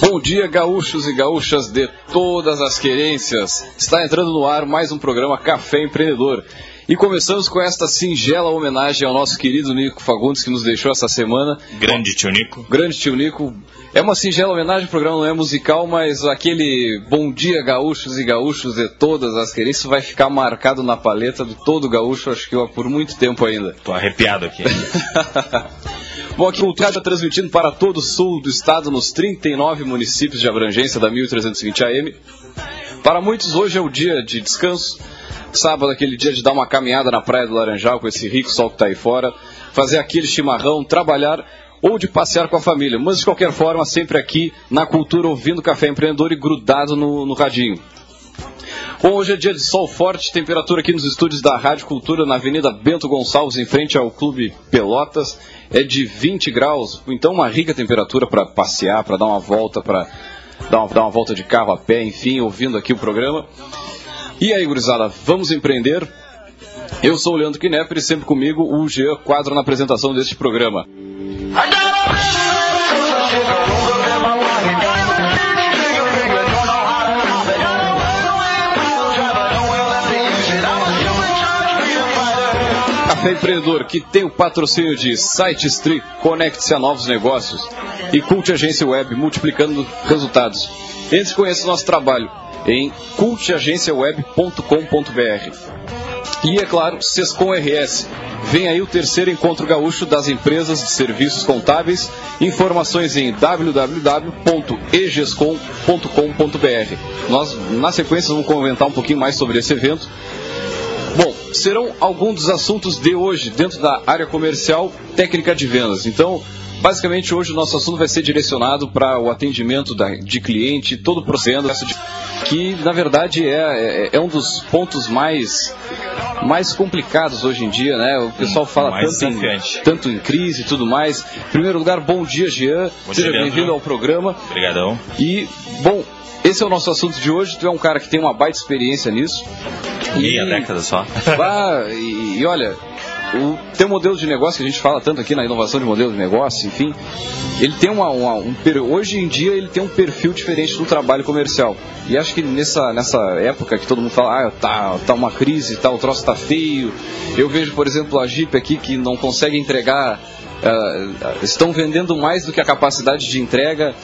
Bom dia, gaúchos e gaúchas de todas as querências. Está entrando no ar mais um programa Café Empreendedor. E começamos com esta singela homenagem ao nosso querido Nico Fagundes, que nos deixou essa semana. Grande tio Nico. Grande tio Nico. É uma singela homenagem, o programa não é musical, mas aquele bom dia, gaúchos e gaúchos de todas as querências vai ficar marcado na paleta de todo gaúcho, acho que por muito tempo ainda. Tô arrepiado aqui. Bom, aqui o está transmitindo para todo o sul do estado, nos 39 municípios de abrangência da 1320 AM. Para muitos, hoje é o dia de descanso Sábado, aquele dia de dar uma caminhada na Praia do Laranjal com esse rico sol que está aí fora, fazer aquele chimarrão, trabalhar ou de passear com a família. Mas de qualquer forma, sempre aqui na cultura, ouvindo Café Empreendedor e grudado no, no radinho. Bom, hoje é dia de sol forte, temperatura aqui nos estúdios da Rádio Cultura, na Avenida Bento Gonçalves, em frente ao Clube Pelotas, é de 20 graus. Então, uma rica temperatura para passear, para dar uma volta, para dar uma, dar uma volta de carro a pé, enfim, ouvindo aqui o programa. E aí, gurizada, vamos empreender? Eu sou o Leandro Knepper e sempre comigo o Jean Quadro na apresentação deste programa. Empreendedor, que tem o patrocínio de Site Street, conecte-se a novos negócios e Cult Agência Web, multiplicando resultados. Entre e conheça o nosso trabalho em cultagenciaweb.com.br. E é claro, Sescom RS. Vem aí o terceiro encontro gaúcho das empresas de serviços contábeis. Informações em www.egescom.com.br. Nós, na sequência, vamos comentar um pouquinho mais sobre esse evento. Bom, serão alguns dos assuntos de hoje dentro da área comercial técnica de vendas. Então, basicamente, hoje o nosso assunto vai ser direcionado para o atendimento da, de cliente, todo o processo de que na verdade é, é, é, um dos pontos mais mais complicados hoje em dia, né? O pessoal fala tanto em, tanto em crise e tudo mais. Em primeiro lugar, bom dia, Jean. Bom Seja bem-vindo ao programa. Obrigadão. E, bom, esse é o nosso assunto de hoje. Tu é um cara que tem uma baita experiência nisso. Meia e, década só. Vá, e, e olha, o teu modelo de negócio, que a gente fala tanto aqui na inovação de modelo de negócio, enfim, ele tem uma, uma um, hoje em dia ele tem um perfil diferente do trabalho comercial. E acho que nessa, nessa época que todo mundo fala, ah, tá, tá uma crise, tá, o troço tá feio. Eu vejo, por exemplo, a Jeep aqui que não consegue entregar, uh, estão vendendo mais do que a capacidade de entrega.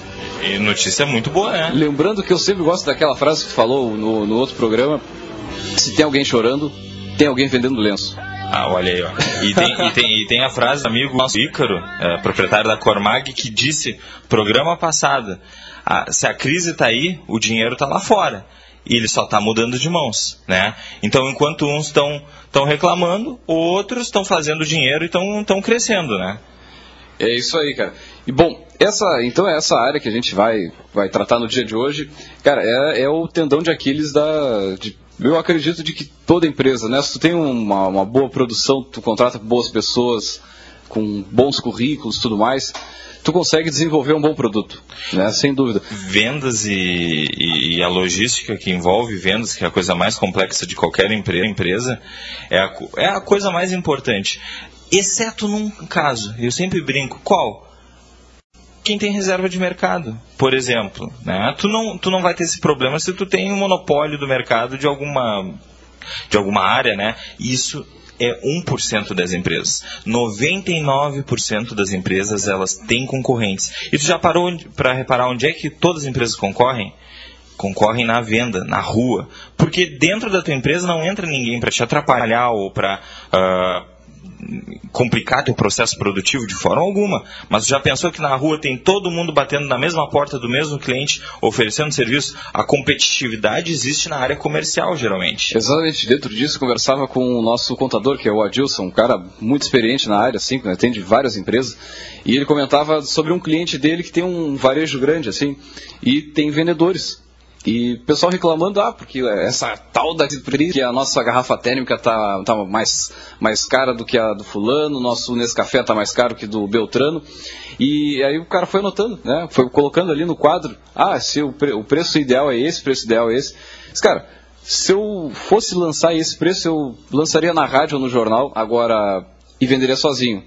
E notícia muito boa, né? Lembrando que eu sempre gosto daquela frase que falou no, no outro programa: se tem alguém chorando, tem alguém vendendo lenço. Ah, olha aí, ó. E tem, e tem, e tem a frase do amigo nosso Ícaro, é, proprietário da Cormag, que disse, programa passado, ah, se a crise está aí, o dinheiro está lá fora. E ele só está mudando de mãos, né? Então, enquanto uns estão reclamando, outros estão fazendo dinheiro e estão crescendo, né? É isso aí, cara. E bom, essa, então é essa área que a gente vai, vai tratar no dia de hoje, cara, é, é o tendão de Aquiles da, de eu acredito de que toda empresa, né? Se tu tem uma, uma boa produção, tu contrata boas pessoas com bons currículos, tudo mais, tu consegue desenvolver um bom produto, né? Sem dúvida. Vendas e, e, a logística que envolve vendas, que é a coisa mais complexa de qualquer empresa, é a, é a coisa mais importante. Exceto num caso, eu sempre brinco, qual? quem tem reserva de mercado, por exemplo. Né? Tu, não, tu não vai ter esse problema se tu tem um monopólio do mercado de alguma, de alguma área, né? Isso é 1% das empresas. 99% das empresas elas têm concorrentes. E tu já parou para reparar onde é que todas as empresas concorrem? Concorrem na venda, na rua. Porque dentro da tua empresa não entra ninguém para te atrapalhar ou para uh, ah, complicar teu processo produtivo de forma alguma. Mas já pensou que na rua tem todo mundo batendo na mesma porta do mesmo cliente, oferecendo serviço? A competitividade existe na área comercial, geralmente. Exatamente. Dentro disso, conversava com o nosso contador, que é o Adilson, um cara muito experiente na área, assim, atende várias empresas, e ele comentava sobre um cliente dele que tem um varejo grande, assim, e tem vendedores. E o pessoal reclamando, ah, porque essa tal da que a nossa garrafa térmica tá, tá mais, mais cara do que a do fulano, nosso Nescafé tá mais caro que do Beltrano. E aí o cara foi anotando, né? Foi colocando ali no quadro, ah, se o, pre o preço ideal é esse, o preço ideal é esse. Mas, cara, se eu fosse lançar esse preço, eu lançaria na rádio ou no jornal, agora, e venderia sozinho.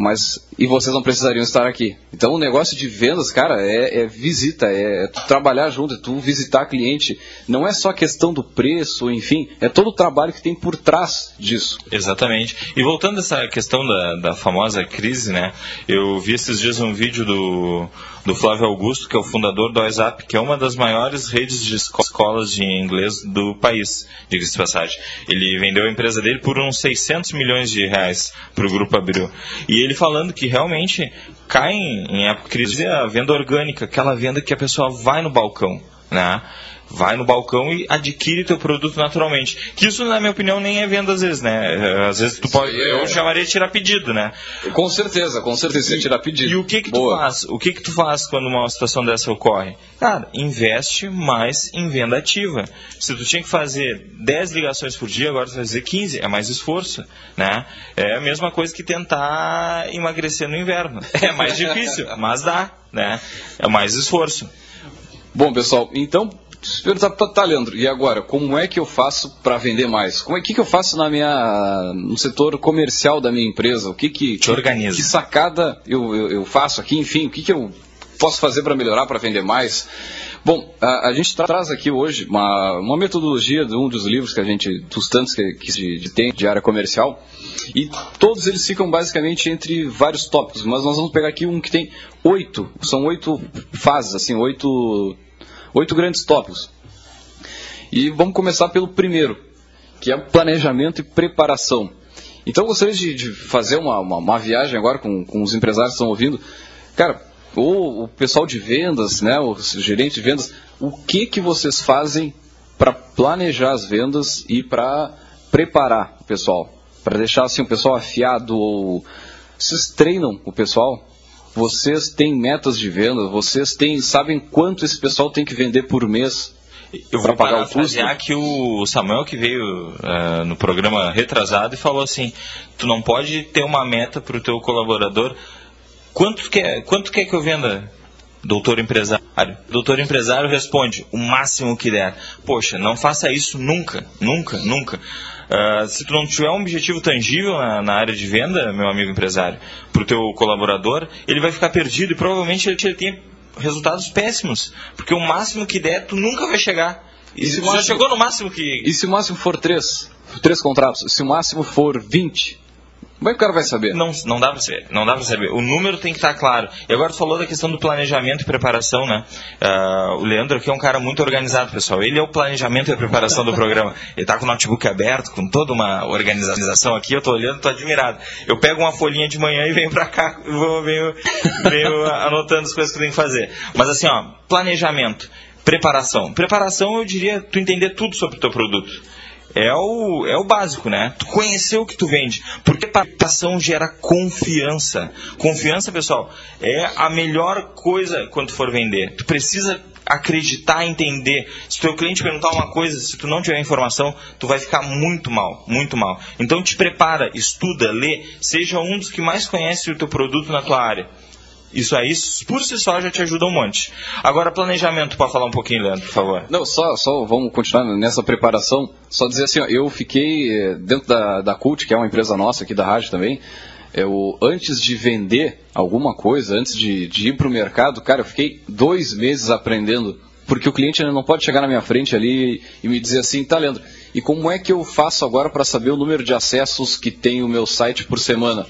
Mas e vocês não precisariam estar aqui. Então o negócio de vendas, cara, é, é visita, é, é, trabalhar junto, é tu visitar cliente. Não é só questão do preço, enfim, é todo o trabalho que tem por trás disso. Exatamente. E voltando a essa questão da, da famosa crise, né? Eu vi esses dias um vídeo do do Flávio Augusto, que é o fundador do WhatsApp, que é uma das maiores redes de escolas de inglês do país, diga-se de passagem. Ele vendeu a empresa dele por uns 600 milhões de reais para o Grupo Abril. E ele falando que realmente cai em época de crise a venda orgânica, aquela venda que a pessoa vai no balcão, né? Vai no balcão e adquire teu produto naturalmente. Que isso, na minha opinião, nem é venda às vezes, né? Às vezes tu pode, eu chamaria de tirar pedido, né? Com certeza, com certeza, tirar pedido. E o que que Boa. tu faz? O que que tu faz quando uma situação dessa ocorre? Cara, investe mais em venda ativa. Se tu tinha que fazer 10 ligações por dia, agora tu vai fazer 15, é mais esforço, né? É a mesma coisa que tentar emagrecer no inverno. É mais difícil, mas dá, né? É mais esforço. Bom, pessoal, então perguntar, tá, Leandro, e agora, como é que eu faço para vender mais? Como é que, que eu faço na minha, no setor comercial da minha empresa? O que que, Te organiza. que sacada eu, eu, eu faço aqui? Enfim, o que, que eu posso fazer para melhorar, para vender mais? Bom, a, a, gente traz aqui hoje uma, uma metodologia de um dos livros que a gente, dos tantos que, que de, tem de área comercial, e todos eles ficam basicamente entre vários tópicos, mas nós vamos pegar aqui um que tem oito, são oito fases, assim, oito oito grandes tópicos. E vamos começar pelo primeiro, que é planejamento e preparação. Então, gostaria de, de fazer uma, uma, uma, viagem agora com, com os empresários que estão ouvindo. Cara, ou o pessoal de vendas, né, o gerente de vendas, o que, que vocês fazem para planejar as vendas e para preparar o pessoal? Para deixar assim, o pessoal afiado ou... Vocês treinam o pessoal vocês têm metas de venda? Vocês têm, sabem quanto esse pessoal tem que vender por mês? Eu vou pagar o custo. que o Samuel que veio uh, no programa retrasado e falou assim: tu não pode ter uma meta para o teu colaborador. Quanto quer, quanto quer que eu venda, doutor empresário? Doutor empresário responde: o máximo que der. Poxa, não faça isso nunca, nunca, nunca. Uh, se tu não tiver um objetivo tangível na, na área de venda, meu amigo empresário, para o teu colaborador, ele vai ficar perdido e provavelmente ele, ele tem resultados péssimos. Porque o máximo que der, tu nunca vai chegar. E, se já chegou no máximo que. E se o máximo for três? Três contratos. Se o máximo for 20, como é que o cara vai saber? Não, não dá para saber. Não dá para saber. O número tem que estar tá claro. E agora tu falou da questão do planejamento e preparação, né? Uh, o Leandro aqui é um cara muito organizado, pessoal. Ele é o planejamento e a preparação do programa. Ele está com o notebook aberto, com toda uma organização aqui. Eu estou olhando, estou admirado. Eu pego uma folhinha de manhã e venho para cá, vou, venho, venho anotando as coisas que eu tenho que fazer. Mas assim, ó, planejamento, preparação. Preparação, eu diria, tu entender tudo sobre o teu produto é o, é o básico, né? Tu conhecer o que tu vende. Porque preparação gera confiança. Confiança, pessoal, é a melhor coisa quando tu for vender. Tu precisa acreditar, entender. Se o teu cliente perguntar uma coisa, se tu não tiver informação, tu vai ficar muito mal, muito mal. Então te prepara, estuda, lê, seja um dos que mais conhece o teu produto na tua área. Isso aí, por si só, já te ajuda um monte. Agora, planejamento, para falar um pouquinho, Leandro, por favor. Não, só, só vamos continuar nessa preparação. Só dizer assim, ó, eu fiquei eh, dentro da, da Cult, que é uma empresa nossa aqui da rádio também. Eu, antes de vender alguma coisa, antes de, de ir para o mercado, cara, eu fiquei dois meses aprendendo. Porque o cliente não pode chegar na minha frente ali e me dizer assim, tá, Leandro, e como é que eu faço agora para saber o número de acessos que tem o meu site por semana?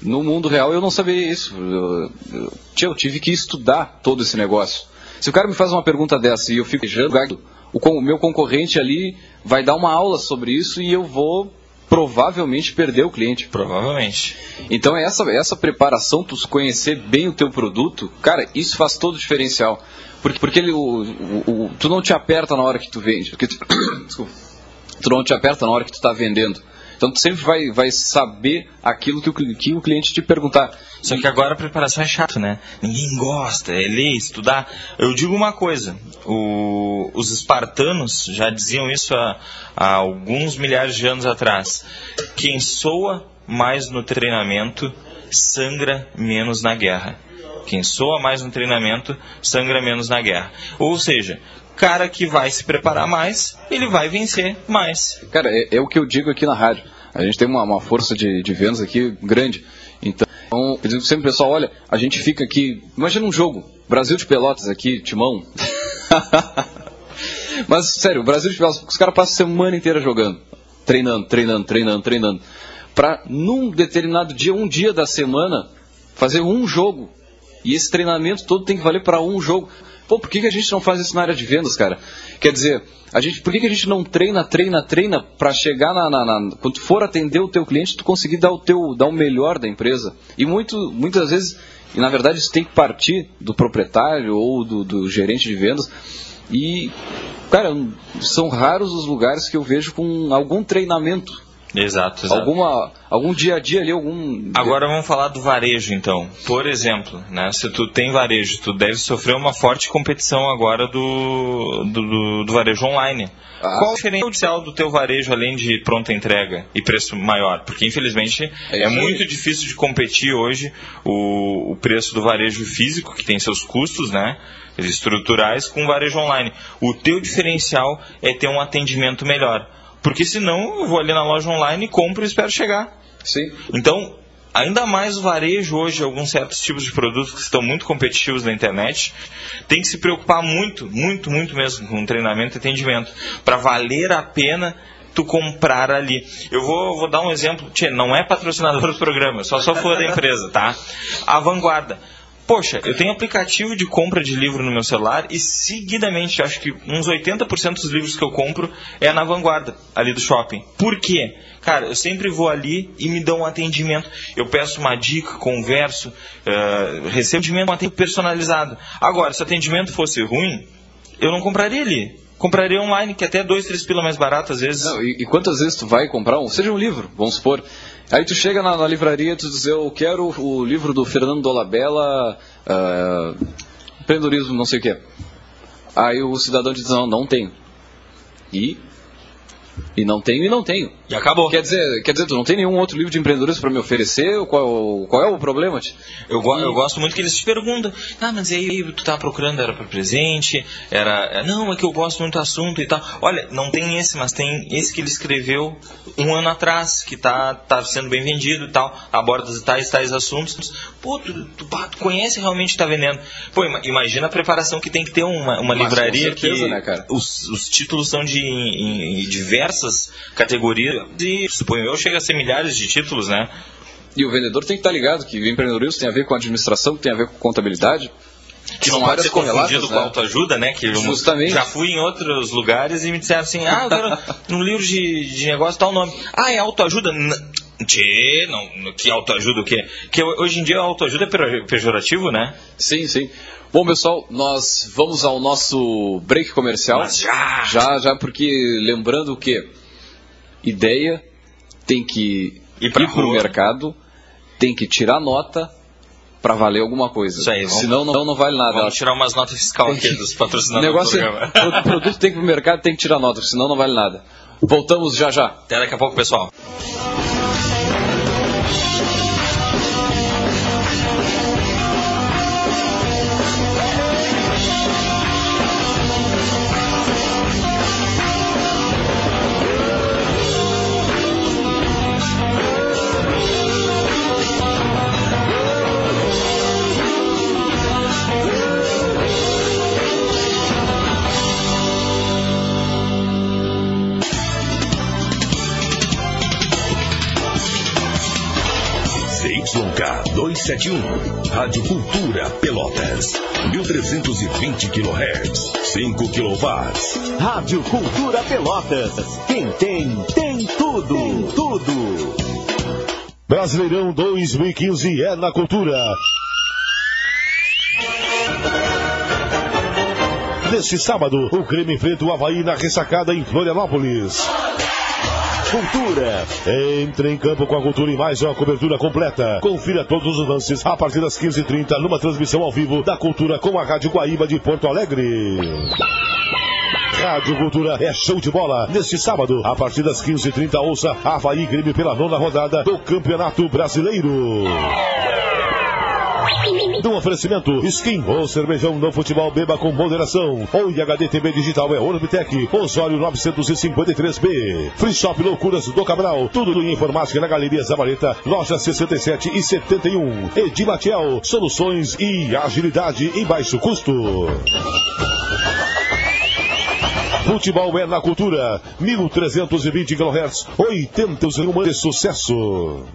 No mundo real eu não sabia isso. Eu, eu, eu tive que estudar todo esse negócio. Se o cara me faz uma pergunta dessa e eu fico jogando, o meu concorrente ali vai dar uma aula sobre isso e eu vou provavelmente perder o cliente. Provavelmente. Então essa, essa preparação, tu conhecer bem o teu produto, cara, isso faz todo o diferencial. Porque, porque ele, o, o, o, tu não te aperta na hora que tu vende. Porque tu, desculpa, tu não te aperta na hora que tu está vendendo. Então tu sempre vai, vai saber aquilo que o, que o cliente te perguntar. Só que agora a preparação é chato, né? Ninguém gosta, é ler, estudar. Eu digo uma coisa, o, os espartanos já diziam isso há, há alguns milhares de anos atrás. Quem soa mais no treinamento sangra menos na guerra. Quem soa mais no treinamento sangra menos na guerra. Ou seja, cara que vai se preparar mais, ele vai vencer mais. Cara, é, é o que eu digo aqui na rádio. A gente tem uma, uma força de, de vendas aqui grande. Então, eu digo sempre, pessoal, olha, a gente fica aqui. Imagina um jogo. Brasil de Pelotas aqui, Timão. Mas, sério, Brasil de Pelotas, os caras passam a semana inteira jogando. Treinando, treinando, treinando, treinando. Pra, num determinado dia, um dia da semana, fazer um jogo. E esse treinamento todo tem que valer para um jogo. Pô, por que, que a gente não faz isso na área de vendas, cara? Quer dizer, a gente, por que, que a gente não treina, treina, treina para chegar na, na, na, quando for atender o teu cliente, tu conseguir dar o teu, dar o melhor da empresa? E muito, muitas vezes, e na verdade isso tem que partir do proprietário ou do, do gerente de vendas. E, cara, são raros os lugares que eu vejo com algum treinamento Exato, exato. Alguma, algum dia a dia ali, algum. Agora vamos falar do varejo, então. Por exemplo, né, se tu tem varejo, tu deve sofrer uma forte competição agora do, do, do varejo online. Ah. Qual o diferencial do teu varejo além de pronta entrega e preço maior? Porque infelizmente é, é muito difícil de competir hoje o, o preço do varejo físico, que tem seus custos, né? Estruturais, com o varejo online. O teu diferencial é ter um atendimento melhor. Porque senão eu vou ali na loja online, compro e espero chegar. Sim. Então, ainda mais o varejo hoje, alguns certos tipos de produtos que estão muito competitivos na internet, tem que se preocupar muito, muito, muito mesmo com treinamento e atendimento, para valer a pena tu comprar ali. Eu vou, vou dar um exemplo, tchê, não é patrocinador do programa, só sou fã da empresa, tá? A Vanguarda. Poxa, eu tenho aplicativo de compra de livro no meu celular e seguidamente, acho que uns 80% dos livros que eu compro é na vanguarda, ali do shopping. Por quê? Cara, eu sempre vou ali e me dão um atendimento. Eu peço uma dica, converso, uh, recebo um atendimento personalizado. Agora, se o atendimento fosse ruim, eu não compraria ali compraria online, que é até dois, três pila mais barato às vezes. Não, e, e, quantas vezes tu vai comprar um, seja um livro, vamos supor, Aí tu chega na, na livraria e tu diz, eu quero o, livro do Fernando Dolabella, uh, empreendedorismo, não sei o que. Aí o cidadão diz, não, não tenho. E e não tenho e não tenho. E acabou. Quer dizer, quer dizer, tu não tem nenhum outro livro de empreendedorismo para me oferecer? Qual, qual é o problema? Eu, go, eu gosto muito que eles te perguntam, ah, mas aí tu tá procurando, era para presente, era. Não, é que eu gosto muito do assunto e tal. Olha, não tem esse, mas tem esse que ele escreveu um ano atrás, que tá, tá sendo bem vendido e tal, aborda tais tais assuntos. Pô, tu, tu, tu conhece realmente está vendendo. Pô, imagina a preparação que tem que ter uma, uma livraria certeza, que né, os, os títulos são de, em, de diversas categorias e, suponho eu, chega a ser milhares de títulos, né? E o vendedor tem que estar ligado que o empreendedorismo tem a ver com administração, tem a ver com contabilidade. Que não pode ser confundido né? com autoajuda, né? Que Justamente. já fui em outros lugares e me disseram assim, ah, quero num livro de, de negócio tal nome. Ah, é autoajuda? Tchê, não, que autoajuda o quê? Que hoje em dia autoajuda é pejorativo, né? Sim, sim. Bom, pessoal, nós vamos ao nosso break comercial. Mas já! Já, já, porque lembrando que ideia tem que ir para o mercado, tem que tirar nota para valer alguma coisa. Isso aí, vamos, Senão não, não vale nada. Vamos tirar umas notas fiscais aqui dos patrocinadores negócio É, o produto tem que ir para o mercado, tem que tirar nota, senão não vale nada. Voltamos já já. Até daqui a pouco, pessoal. ZYK 271, Rádio Cultura Pelotas, 1320 kHz, 5 kW. Rádio Cultura Pelotas, quem tem, tem tudo, tem tudo. Brasileirão 2015 é na cultura. Neste sábado, o Grêmio enfrenta o Havaí na ressacada em Florianópolis. Cultura. Entre em campo com a Cultura e mais uma cobertura completa. Confira todos os lances a partir das 15h30 numa transmissão ao vivo da Cultura com a Rádio Guaíba de Porto Alegre. Rádio Cultura é show de bola. Neste sábado, a partir das 15h30, ouça Havaí Grêmio pela nona rodada do Campeonato Brasileiro. No oferecimento, Skin, o cervejão do futebol beba com moderação. Ou HD TV Digital é Orbitec, Osório 953B. Free Shop Loucuras do Cabral, tudo em informática na Galeria Zabaleta, loja 67 e 71. Edimatiel, soluções e agilidade em baixo custo. Futebol é na cultura. 1320 kHz, 80 de sucesso.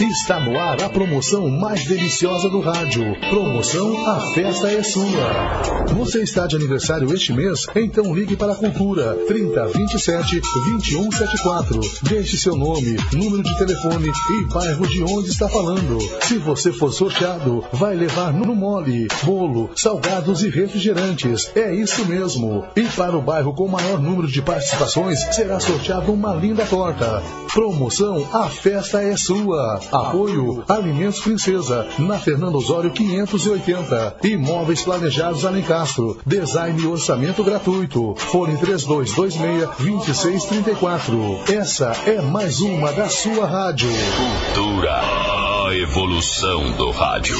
Está no ar a promoção mais deliciosa do rádio. Promoção A Festa é Sua. Você está de aniversário este mês? Então ligue para a Cultura 3027 2174. Deixe seu nome, número de telefone e bairro de onde está falando. Se você for sorteado, vai levar no mole, bolo, salgados e refrigerantes. É isso mesmo. E para o bairro com maior número de participações, será sorteado uma linda torta. Promoção A Festa é Sua. Apoio Alimentos Princesa, na Fernando Osório 580. Imóveis Planejados Alencastro. Design e orçamento gratuito. Fone 3226-2634. Essa é mais uma da sua rádio. Cultura, a evolução do rádio.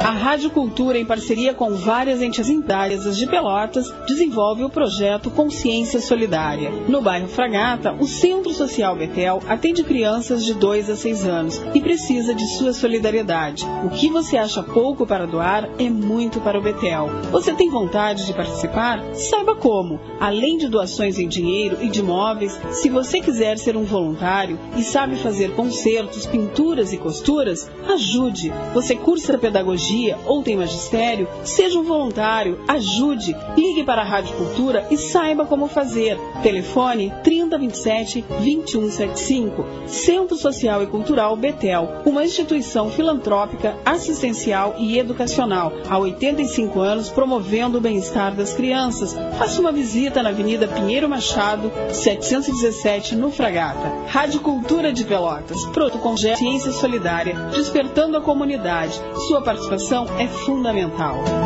A Rádio Cultura, em parceria com várias entidades de Pelotas, desenvolve o projeto Consciência Solidária. No bairro Fragata, o Centro Social Betel atende crianças de 2 a 6 anos e precisa de sua solidariedade. O que você acha pouco para doar é muito para o Betel. Você tem vontade de participar? Saiba como. Além de doações em dinheiro e de móveis, se você quiser ser um voluntário e sabe fazer concertos, pinturas e costuras, ajude. Você cursa pedagogia ou tem magistério, seja um voluntário, ajude, ligue para a Rádio Cultura e saiba como fazer. Telefone 3027 2175. Centro Social e Cultural Betel, uma instituição filantrópica, assistencial e educacional. Há 85 anos promovendo o bem-estar das crianças. Faça uma visita na Avenida Pinheiro Machado, 717, no Fragata. Rádio Cultura de Pelotas, pronto com ciência solidária, despertando a comunidade. Sua participação é fundamental.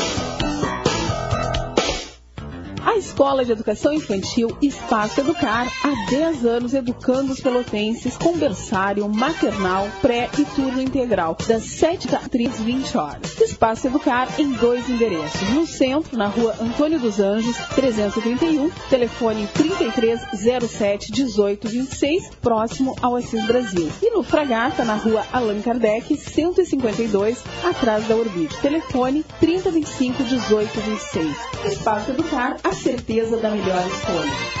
A Escola de Educação Infantil Espaço Educar, há 10 anos educando os pelotenses com berçário, maternal, pré e turno integral, das 7 às 20 horas. Espaço Educar em dois endereços. No centro, na rua Antônio dos Anjos, 331, telefone 3307 1826, próximo ao Assis Brasil. E no Fragata, na rua Allan Kardec, 152, atrás da Orbit. Telefone 3025 1826. Espaço Educar, a certeza da melhor escolha.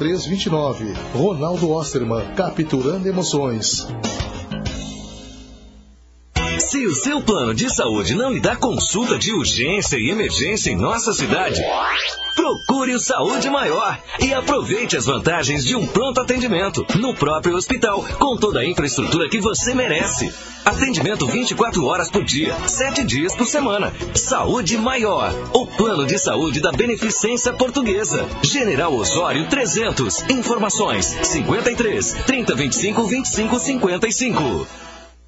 0329. Ronaldo Osterman, capturando emoções. Se o seu plano de saúde não lhe dá consulta de urgência e emergência em nossa cidade, procure o Saúde Maior e aproveite as vantagens de um pronto atendimento no próprio hospital, com toda a infraestrutura que você merece. Atendimento 24 horas por dia, 7 dias por semana. Saúde Maior. O plano de saúde da Beneficência Portuguesa. General Osório 300. Informações 53 3025 2555.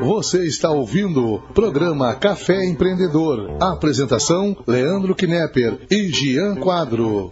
Você está ouvindo o programa Café Empreendedor. Apresentação: Leandro Knepper e Gian Quadro.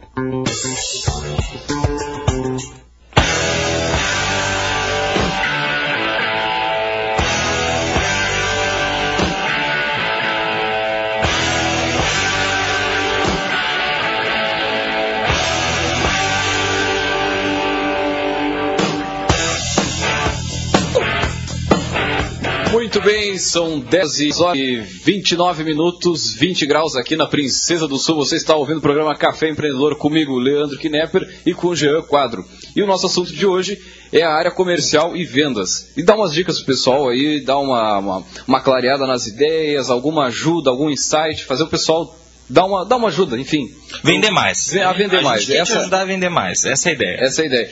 Muito bem, são 10 horas e 29 minutos, 20 graus aqui na Princesa do Sul. Você está ouvindo o programa Café Empreendedor comigo, Leandro Knepper, e com o Jean Quadro. E o nosso assunto de hoje é a área comercial e vendas. E dá umas dicas pro pessoal aí, dá uma, uma, uma clareada nas ideias, alguma ajuda, algum insight, fazer o pessoal dar uma, dar uma ajuda, enfim. Vender mais. A vender a mais. Gente Essa- ajudar a vender mais. Essa é a ideia. Essa é a ideia.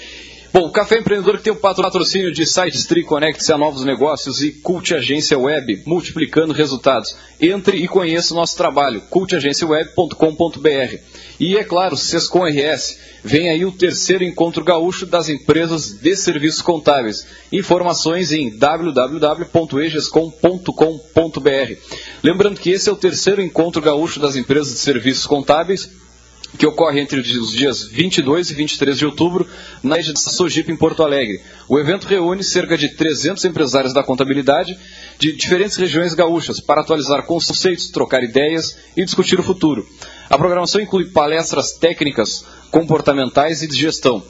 Bom, o Café Empreendedor que tem o patrocínio de sites Tri Conecte-se a novos negócios e Cult Agência Web, multiplicando resultados. Entre e conheça o nosso trabalho, cultagenciaweb.com.br. E é claro, Sescom RS, vem aí o terceiro encontro gaúcho das empresas de serviços contábeis. Informações em www.egescom.com.br. Lembrando que esse é o terceiro encontro gaúcho das empresas de serviços contábeis que ocorre entre os dias 22 e 23 de outubro na rede da Sojipa em Porto Alegre. O evento reúne cerca de 300 empresários da contabilidade de diferentes regiões gaúchas para atualizar conceitos, trocar ideias e discutir o futuro. A programação inclui palestras técnicas, comportamentais e de gestão.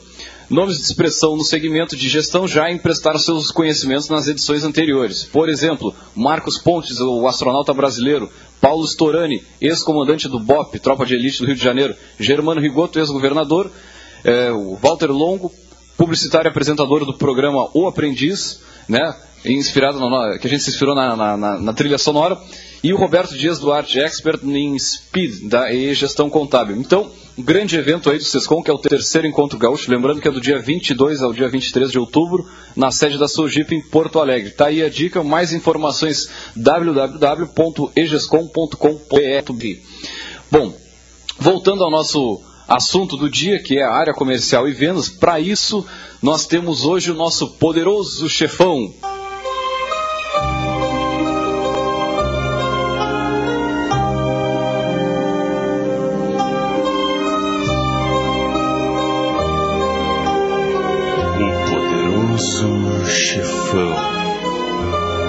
Nomes de expressão no segmento de gestão já emprestaram seus conhecimentos nas edições anteriores. Por exemplo, Marcos Pontes, o astronauta brasileiro, Paulo Storani, ex-comandante do BOP, Tropa de Elite do Rio de Janeiro, Germano Rigoto, ex-governador, eh, o Walter Longo, publicitário e apresentador do programa O Aprendiz, né, inspirado que a gente se inspirou na- na- na trilha sonora, e o Roberto Dias Duarte, expert em Speed, da e Gestão Contábil. Então, um grande evento aí do Sescom, que é o terceiro encontro gaúcho, lembrando que é do dia 22 ao dia 23 de outubro, na sede da Sojip em Porto Alegre. Tá aí a dica, mais informações www.egescom.com.br. Bom, voltando ao nosso assunto do dia, que é a área comercial e vendas, para isso nós temos hoje o nosso poderoso chefão. Chefão.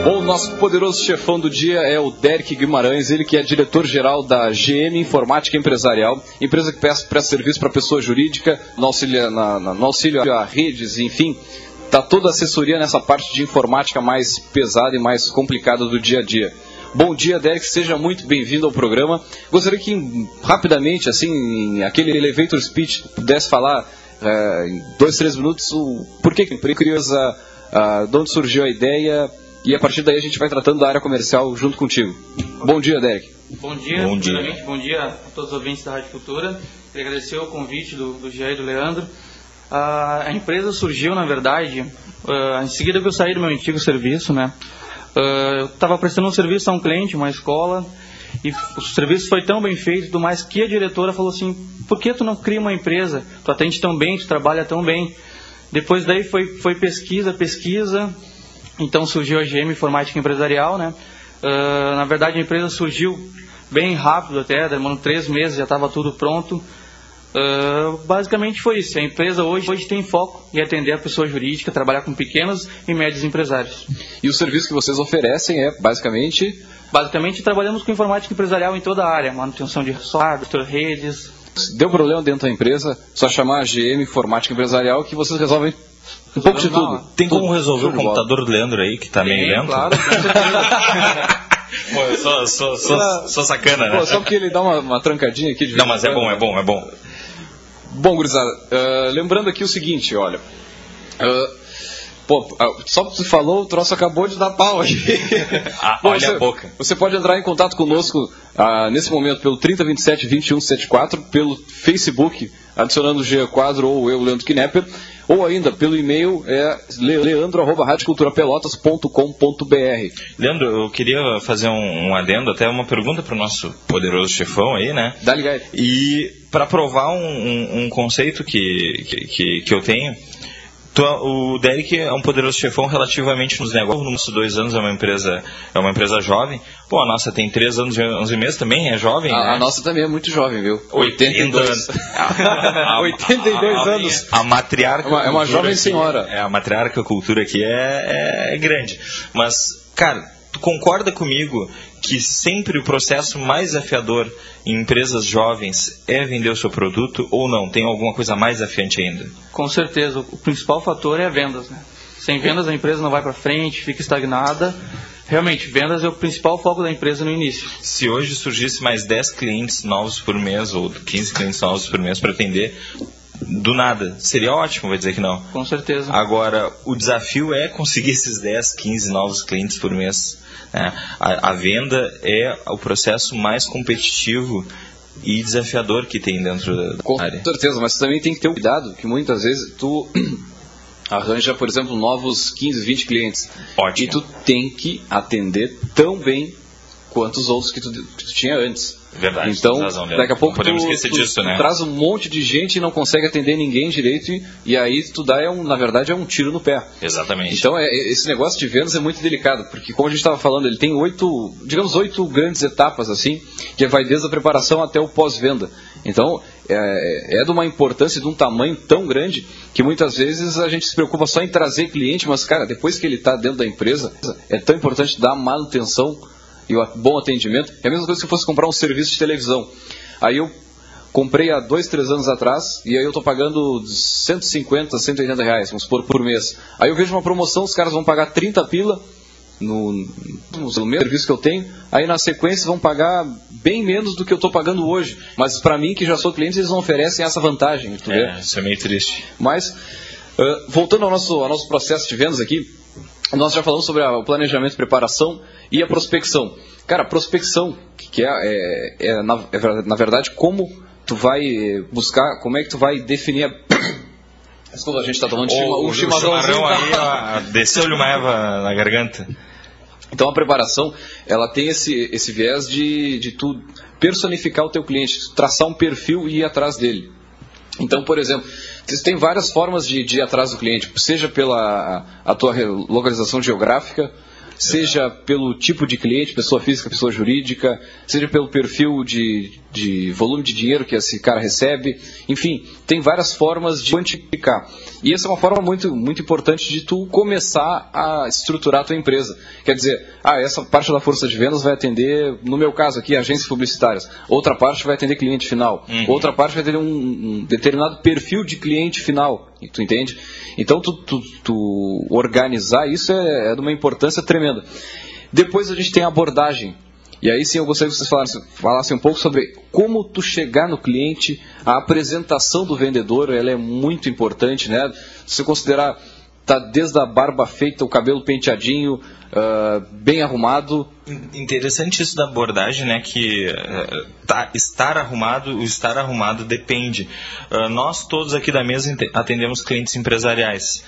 Bom, o nosso poderoso chefão do dia é o Derek Guimarães, ele que é diretor-geral da GM Informática Empresarial, empresa que presta, serviço para pessoa jurídica, no auxílio, na- na- no auxílio a redes, enfim, está toda a assessoria nessa parte de informática mais pesada e mais complicada do dia a dia. Bom dia, Derek, seja muito bem-vindo ao programa. Gostaria que, rapidamente, assim, aquele elevator speech, pudesse falar eh, em dois, três minutos o porquê que a empresa, ah, de onde surgiu a ideia, e a partir daí a gente vai tratando da área comercial junto contigo. Bom dia, Derek. Bom dia, Bom dia. primeiramente, bom dia a todos os ouvintes da Rádio Cultura. Queria agradecer o convite do, do Jean e do Leandro. A, a empresa surgiu, na verdade, ah, em seguida que eu saí do meu antigo serviço, né? Ah, eu estava prestando um serviço a um cliente, uma escola, e o serviço foi tão bem feito, do mais que a diretora falou assim: por que tu não cria uma empresa? Tu atende tão bem, tu trabalha tão bem. Depois daí foi, foi pesquisa, pesquisa, então surgiu a GM Informática Empresarial, né? Ah, na verdade a empresa surgiu bem rápido até, demorou três meses, já estava tudo pronto. Ah, basicamente foi isso. A empresa hoje, hoje tem foco em atender a pessoa jurídica, trabalhar com pequenos e médios empresários. E o serviço que vocês oferecem é, basicamente, Basicamente trabalhamos com informática empresarial em toda a área, manutenção de software, redes. Deu problema dentro da empresa, só chamar a GM Informática Empresarial que vocês resolvem um pouco de tudo. Tem como Tudo. resolver Show o computador do Leandro aí, que tá meio lento? claro. Pô, eu sou, sou, sou, sou sacana, né? Pô, só porque ele dá uma, uma trancadinha aqui de Não, mas é bom, é bom, é bom. Bom, gurizada, ah, lembrando aqui o seguinte, olha. ah, Pô, ah, só que você falou, o troço acabou de dar pau aí. Ah, Pô, olha você, a boca. Você pode entrar em contato conosco ah, nesse momento pelo 3027 2174, pelo Facebook, adicionando o G Quadro ou eu, Leandro Knepper, ou ainda pelo e-mail é leandro.radioculturapelotas.com.br. Leandro, eu queria fazer um, um adendo, até uma pergunta para o nosso poderoso chefão aí, né? Dá ligar E para provar um, um- um conceito que, que, que, que eu tenho, o Derek é um poderoso chefão relativamente nos negócios. Nos dois anos é uma empresa é uma empresa jovem. Pô, a nossa tem três anos e onze meses também, é jovem, A, né? a nossa também é muito jovem, viu? 80 82. A- 82 a- anos. A matriarca. É uma- é uma jovem aqui- senhora. É, a matriarca cultura aqui é, é, é grande. Mas, cara, tu concorda comigo que sempre o processo mais desafiador em empresas jovens é vender o seu produto ou não? Tem alguma coisa mais desafiante ainda? Com certeza, o principal fator é vendas, né? Sem vendas a empresa não vai para frente, fica estagnada. Realmente, vendas é o principal foco da empresa no início. Se hoje surgisse mais 10 clientes novos por mês ou 15 clientes novos por mês para atender, do nada, seria ótimo, vai dizer que não. Com certeza. Agora, o desafio é conseguir esses 10, 15 novos clientes por mês. né? A, a venda é o processo mais competitivo e desafiador que tem dentro da Com área. certeza, mas também tem que ter um cuidado, que muitas vezes tu arranja, por exemplo, novos 15, 20 clientes. Ótimo. E tu tem que atender tão bem quanto os outros que tu, que tu tinha antes. Verdade, Então, razão, daqui a pouco Não podemos tu, esquecer tu- disso, né? traz um monte de gente e não consegue atender ninguém direito e, e aí tu dá, é um, na verdade, é um tiro no pé. Exatamente. Então, é- é- esse negócio de vendas é muito delicado, porque como a gente estava falando, ele tem oito, digamos, oito grandes etapas, assim, que vai desde a preparação até o pós-venda. Então, é, é de uma importância, de um tamanho tão grande, que muitas vezes a gente se preocupa só em trazer cliente, mas, cara, depois que ele está dentro da empresa, é tão importante dar manutenção e o bom atendimento. É a mesma coisa se eu fosse comprar um serviço de televisão. Aí eu comprei há dois, três anos atrás e aí eu estou pagando 150, 180 reais, vamos supor, por mês. Aí eu vejo uma promoção, os caras vão pagar 30 pila no, no meu serviço que eu tenho, aí na sequência vão pagar bem menos do que eu estou pagando hoje. Mas para mim, que já sou cliente, eles não oferecem essa vantagem. Tu vê? É, isso é meio triste. Mas, ah, voltando ao nosso, ao nosso processo de vendas aqui, nós já falamos sobre o planejamento, preparação e a prospecção. Cara, prospecção, que é, é, é, na, é na verdade como tu vai buscar, como é que tu vai definir a... Desculpa, a gente está tomando chima, o, o chimarrão aí, desceu-lhe uma erva na garganta. Então a preparação, ela tem esse, esse viés de, de tu personificar o teu cliente, traçar um perfil e ir atrás dele. Então, por exemplo, tem várias formas de, de ir atrás do cliente, seja pela a tua localização geográfica, seja pelo tipo de cliente, pessoa física, pessoa jurídica, seja pelo perfil de, de volume de dinheiro que esse cara recebe, enfim, tem várias formas de quantificar. E essa é uma forma muito, muito importante de tu começar a estruturar a tua empresa. Quer dizer, ah, essa parte da força de vendas vai atender, no meu caso aqui, agências publicitárias. Outra parte vai atender cliente final. Outra parte vai atender um, um determinado perfil de cliente final. Tu entende? Então, tu, tu- tu organizar isso é, é de uma importância tremenda. Depois a gente tem a abordagem. E aí sim eu gostaria que vocês falassem, falassem um pouco sobre como tu chegar no cliente, a apresentação do vendedor, ela é muito importante, né? Se considerar, tá desde a barba feita, o cabelo penteadinho, ah, bem arrumado, Interessante isso da abordagem, né? Que eh, tá- estar arrumado, o estar arrumado depende. Ah, nós todos aqui da mesa atendemos clientes empresariais,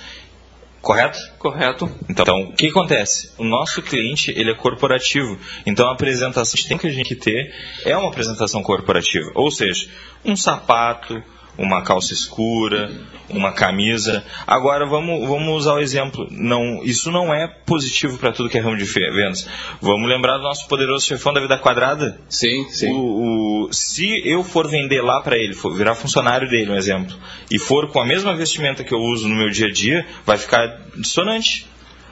correto? Correto. Então, o que acontece? O nosso cliente, ele é corporativo. Então, a apresentação que tem que a gente ter é uma apresentação corporativa. Ou seja, um sapato, uma calça escura, uma camisa. Agora, vamos, vamos usar o exemplo. Não, isso não é positivo para tudo que é ramo de vendas. Vamos lembrar do nosso poderoso chefão da vida quadrada? sim, sim. O, o- se eu for vender lá para ele, for virar funcionário dele, um exemplo, e for com a mesma vestimenta que eu uso no meu dia a dia, vai ficar dissonante.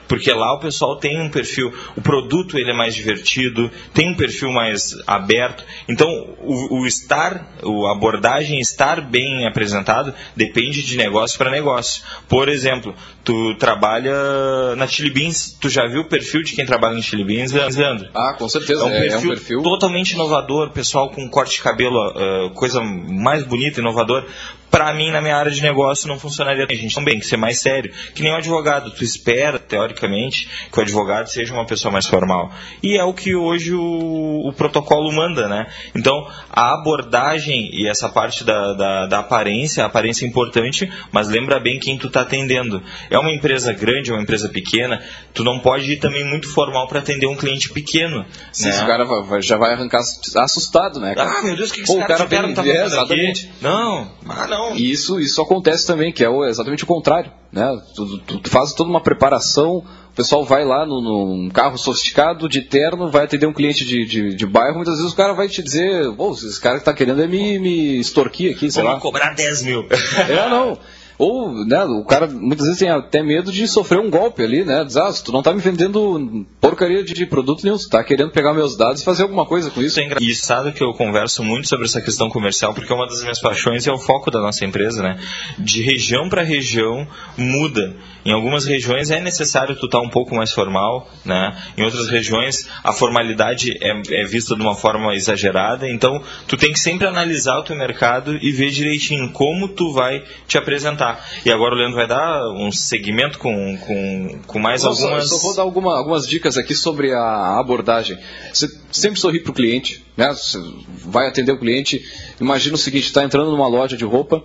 Porque lá o pessoal tem um perfil, o produto ele é mais divertido, tem um perfil mais aberto. Então, o, o estar, o- a abordagem estar bem apresentado depende de negócio para negócio. Por exemplo, tu trabalha na Chili Beans, tu já viu o perfil de quem trabalha na Chili Beans, Leandro? Ah, com certeza, É um, é, perfil é um perfil. totalmente inovador, pessoal com corte de cabelo, ah, coisa mais bonita, inovador. Para mim, na minha área de negócio, não funcionaria. A gente também tem que ser mais sério. Que nem o advogado. Tu espera, teoricamente, que o advogado seja uma pessoa mais formal. E é o que hoje o, o protocolo manda, né? Então, a abordagem e essa parte da, da, da, aparência, a aparência é importante, mas lembra bem quem tu está atendendo. É uma empresa grande, é uma empresa pequena, tu não pode ir também muito formal para atender um cliente pequeno. Sim, né? esse cara vai, já vai arrancar assustado, né? Cara? Ah, meu Deus, o que, que Pô, esse cara, cara tiveram, tá exatamente. Aqui? Não, ah, não não. E isso, isso acontece também, que é exatamente o contrário. Né? Tu, tu, tu faz toda uma preparação, o pessoal vai lá no, num carro sofisticado, de terno, vai atender um cliente de, de, de bairro, muitas vezes o cara vai te dizer, esse cara que está querendo é me, me extorquir aqui, sei Vou lá. cobrar 10 mil. É, não. Ou, né, o cara muitas vezes tem até medo de sofrer um golpe ali, né? Diz, ah, tu não tá me vendendo porcaria de, produto nenhum, tu tá querendo pegar meus dados e fazer alguma coisa com isso. E sabe que eu converso muito sobre essa questão comercial, porque é uma das minhas paixões é o foco da nossa empresa, né? De região para região muda. Em algumas regiões é necessário tu estar tá um pouco mais formal, né? Em outras regiões a formalidade é, é vista de uma forma exagerada, então tu tem que sempre analisar o teu mercado e ver direitinho como tu vai te apresentar. E agora o Leandro vai dar um segmento com, com, com mais algumas. Só, só vou dar alguma, algumas dicas aqui sobre a abordagem. Você sempre sorri para o cliente, né? Você vai atender o cliente. Imagina o seguinte: está entrando numa loja de roupa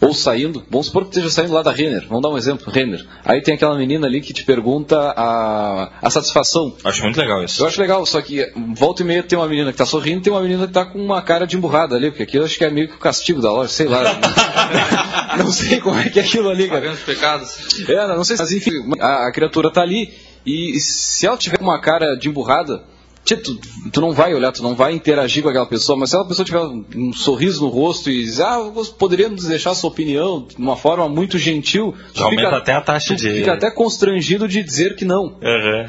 ou saindo, vamos supor que esteja saindo lá da Renner, vamos dar um exemplo, Renner. Aí tem aquela menina ali que te pergunta a, a satisfação. Acho muito legal isso. Eu acho legal, só que volta e meia tem uma menina que está sorrindo e tem uma menina que está com uma cara de emburrada ali, porque aquilo acho que é meio que o castigo da loja, sei lá. não sei como é que é aquilo ali, cara. Pagando os pecados. É, não sei, mas enfim, a, a criatura está ali e se ela tiver uma cara de emburrada, Tu, tu, não vai olhar, tu não vai interagir com aquela pessoa, mas se aquela pessoa tiver um sorriso no rosto e dizer, ah, poderíamos deixar sua opinião de uma forma muito gentil, tu aumenta fica, até a taxa de. Fica até constrangido de dizer que não. Uhum.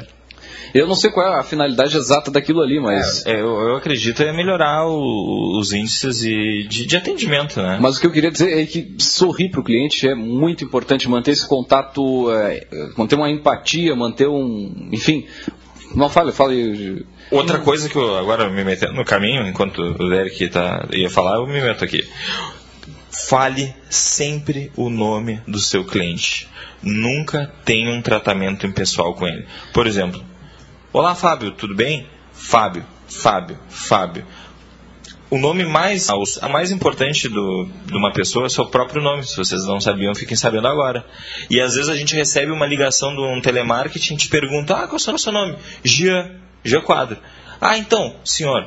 Eu não sei qual é a finalidade exata daquilo ali, mas. É, eu, eu, acredito é melhorar o, os índices de, de, de, atendimento, né? Mas o que eu queria dizer é que sorrir para o cliente é muito importante, manter esse contato, é, manter uma empatia, manter um. Enfim. Não fale, fale. Outra coisa que eu agora me metendo no caminho, enquanto o Derek tá, ia falar, eu me meto aqui. Fale sempre o nome do seu cliente. Nunca tenha um tratamento impessoal com ele. Por exemplo, Olá Fábio, tudo bem? Fábio, Fábio, Fábio. O nome mais, a mais importante do, de uma pessoa é o seu próprio nome. Se vocês não sabiam, fiquem sabendo agora. E às vezes a gente recebe uma ligação de um telemarketing e te pergunta, ah, qual será o seu nome? Gia. G4. Ah, então, senhor,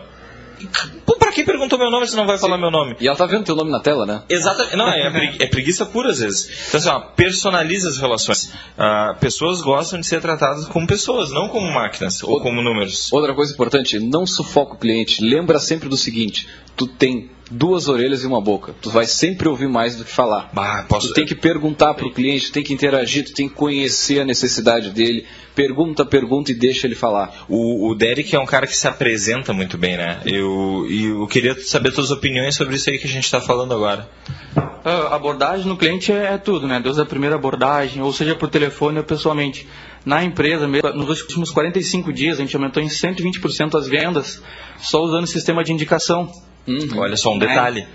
Pra que perguntou meu nome se não vai falar Sim. meu nome? E ela tá vendo teu nome na tela, né? Exatamente. Não, é, é pregui é preguiça pura às vezes. Então, assim, ó, personaliza as relações. Ah, pessoas gostam de ser tratadas como pessoas, não como máquinas ou, ou como números. Outra coisa importante, não sufoca o cliente. Lembra sempre do seguinte: tu tem duas orelhas e uma boca. Tu vai sempre ouvir mais do que falar. Ah, posso... Tu tem que perguntar para o cliente, tu tem que interagir, tu tem que conhecer a necessidade dele. Pergunta, pergunta e deixa ele falar. O, o Derek é um cara que se apresenta muito bem, né? Eu, eu queria saber tuas opiniões sobre isso aí que a gente está falando agora. A abordagem no cliente é, é tudo, né? Desde a primeira abordagem, ou seja por telefone ou pessoalmente. Na empresa, nos últimos 45 dias, a gente aumentou em 120% as vendas só usando o sistema de indicação. Uhum. Olha só um detalhe.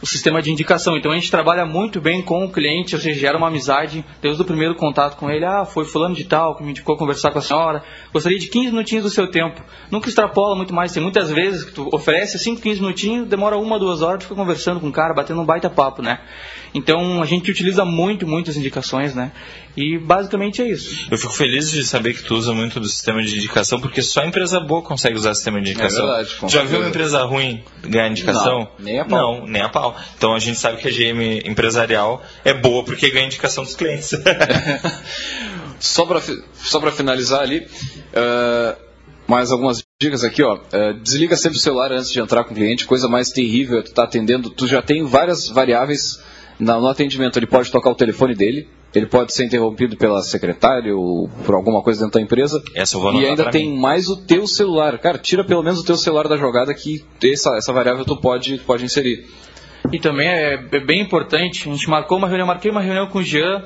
É o sistema de indicação. Então a gente trabalha muito bem com o cliente, ou seja, gera uma amizade desde o primeiro contato com ele. Ah, foi fulano de tal que me indicou conversar com a senhora. Gostaria de 15 minutinhos do seu tempo. Nunca extrapola muito mais. Tem muitas vezes que tu oferece 5, 15 minutinhos, demora uma, duas horas, tu fica conversando com o cara, batendo um baita papo, né? Então a gente utiliza muito, muitas indicações, né? E basicamente é isso. Eu fico feliz de saber que tu usa muito do sistema de indicação, porque só empresa boa consegue usar sistema de indicação. É verdade, Já viu uma empresa ruim ganhar indicação? Não, nem a pau. Não, nem a pau. Então a gente sabe que a GM empresarial é boa porque ganha indicação dos clientes. só para só finalizar ali, uh, mais algumas dicas aqui, ó. Uh, desliga sempre o celular antes de entrar com o cliente, coisa mais terrível, tu tá atendendo, tu já tem várias variáveis no atendimento. Ele pode tocar o telefone dele, ele pode ser interrompido pela secretária ou por alguma coisa dentro da empresa. Essa eu vou e ainda tem mim. mais o teu celular. Cara, tira pelo menos o teu celular da jogada que essa, essa variável tu pode, pode inserir. E também é, é bem importante, a gente marcou uma reunião, marquei uma reunião com o Jean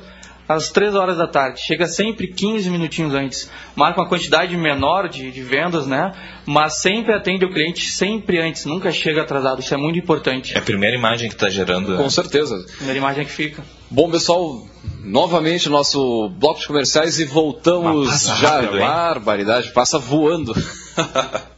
às 3 horas da tarde. Chega sempre 15 minutinhos antes. Marca uma quantidade menor de, de vendas, né? Mas sempre atende o cliente sempre antes, nunca chega atrasado. Isso é muito importante. É a primeira imagem que está gerando. Com certeza. Primeira imagem que fica. Bom, pessoal, novamente nosso bloco de comerciais e voltamos passa já. rápido, hein? Barbaridade, passa voando.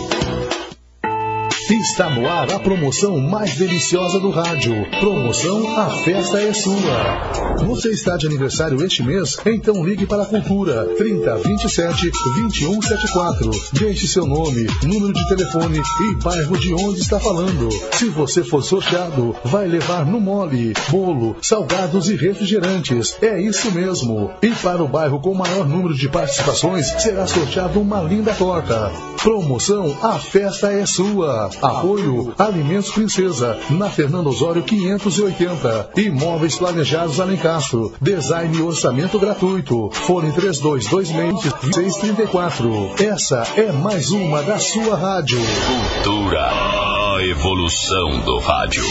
Está no ar a promoção mais deliciosa do rádio. Promoção A Festa é Sua. Você está de aniversário este mês? Então ligue para a Cultura 3027 2174. Deixe seu nome, número de telefone e bairro de onde está falando. Se você for sorteado, vai levar no mole, bolo, salgados e refrigerantes. É isso mesmo. E para o bairro com maior número de participações, será sorteado uma linda torta. Promoção A Festa é Sua. Apoio Alimentos Princesa, na Fernando Osório 580. Imóveis Planejados Alencastro. Design e orçamento gratuito. Fone 3226-2634. Essa é mais uma da sua rádio. Cultura. A evolução do rádio.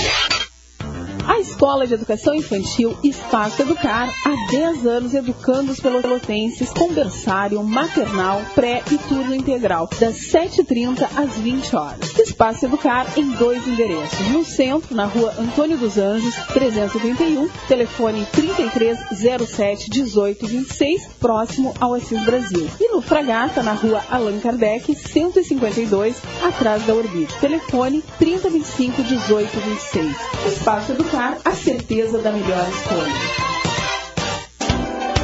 A Escola de Educação Infantil Espaço Educar, há 10 anos educando os pelotenses com berçário, maternal, pré e turno integral, das 7h30 às 20 horas. Espaço Educar em dois endereços. No centro, na rua Antônio dos Anjos, 331, telefone 3307 1826, próximo ao Assis Brasil. E no Fragata, na rua Allan Kardec, 152, atrás da Orbit. Telefone 3025 1826. Espaço Educar, a certeza da melhor escolha.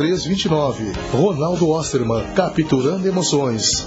0329. Ronaldo Osterman, capturando emoções.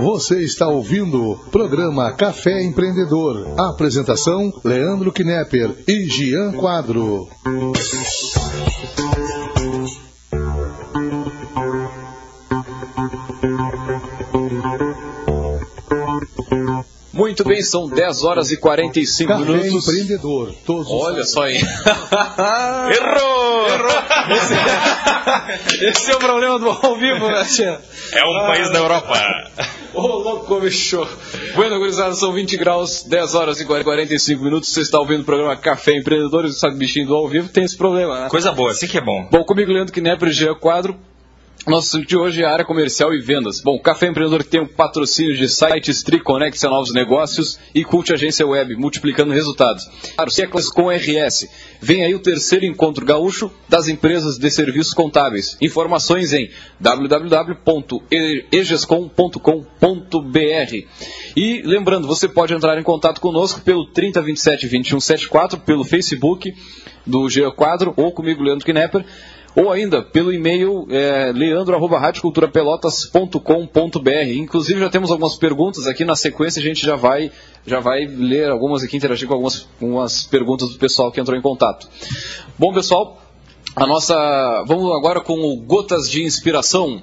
Você está ouvindo o programa Café Empreendedor. Apresentação: Leandro Knepper e Gian Quadro. Muito bem, são 10 horas e 45 Café minutos. Empreendedor. Todos os Olha só aí. Errou! Esse, esse é o problema do ao vivo, né, tia? É um país da Europa. Ô, louco, bicho. Bueno, gurizada, são 20 graus, 10 horas e 45 minutos. Você está ouvindo o programa Café Empreendedores, sabe, bichinho do ao vivo, tem esse problema, né? Coisa boa, assim que é bom. Bom, comigo, Leandro Knepper, Jean Quadro. Nosso assunto de hoje é a área comercial e vendas. Bom, Café Empreendedor tem um patrocínio de sites Triconex a novos negócios e Cult Agência Web, multiplicando resultados. Claro, Seclas com RS. Vem aí o terceiro encontro gaúcho das empresas de serviços contábeis. Informações em www.egescom.com.br. E lembrando, você pode entrar em contato conosco pelo 3027 2174, pelo Facebook do Jean Quadro ou comigo, Leandro Knepper ou ainda pelo e-mail é, leandro@radioculturapelotas.com.br. Inclusive já temos algumas perguntas aqui na sequência, a gente já vai já vai ler algumas aqui, interagir com algumas, algumas perguntas do pessoal que entrou em contato. Bom, pessoal, a nossa vamos agora com o Gotas de Inspiração.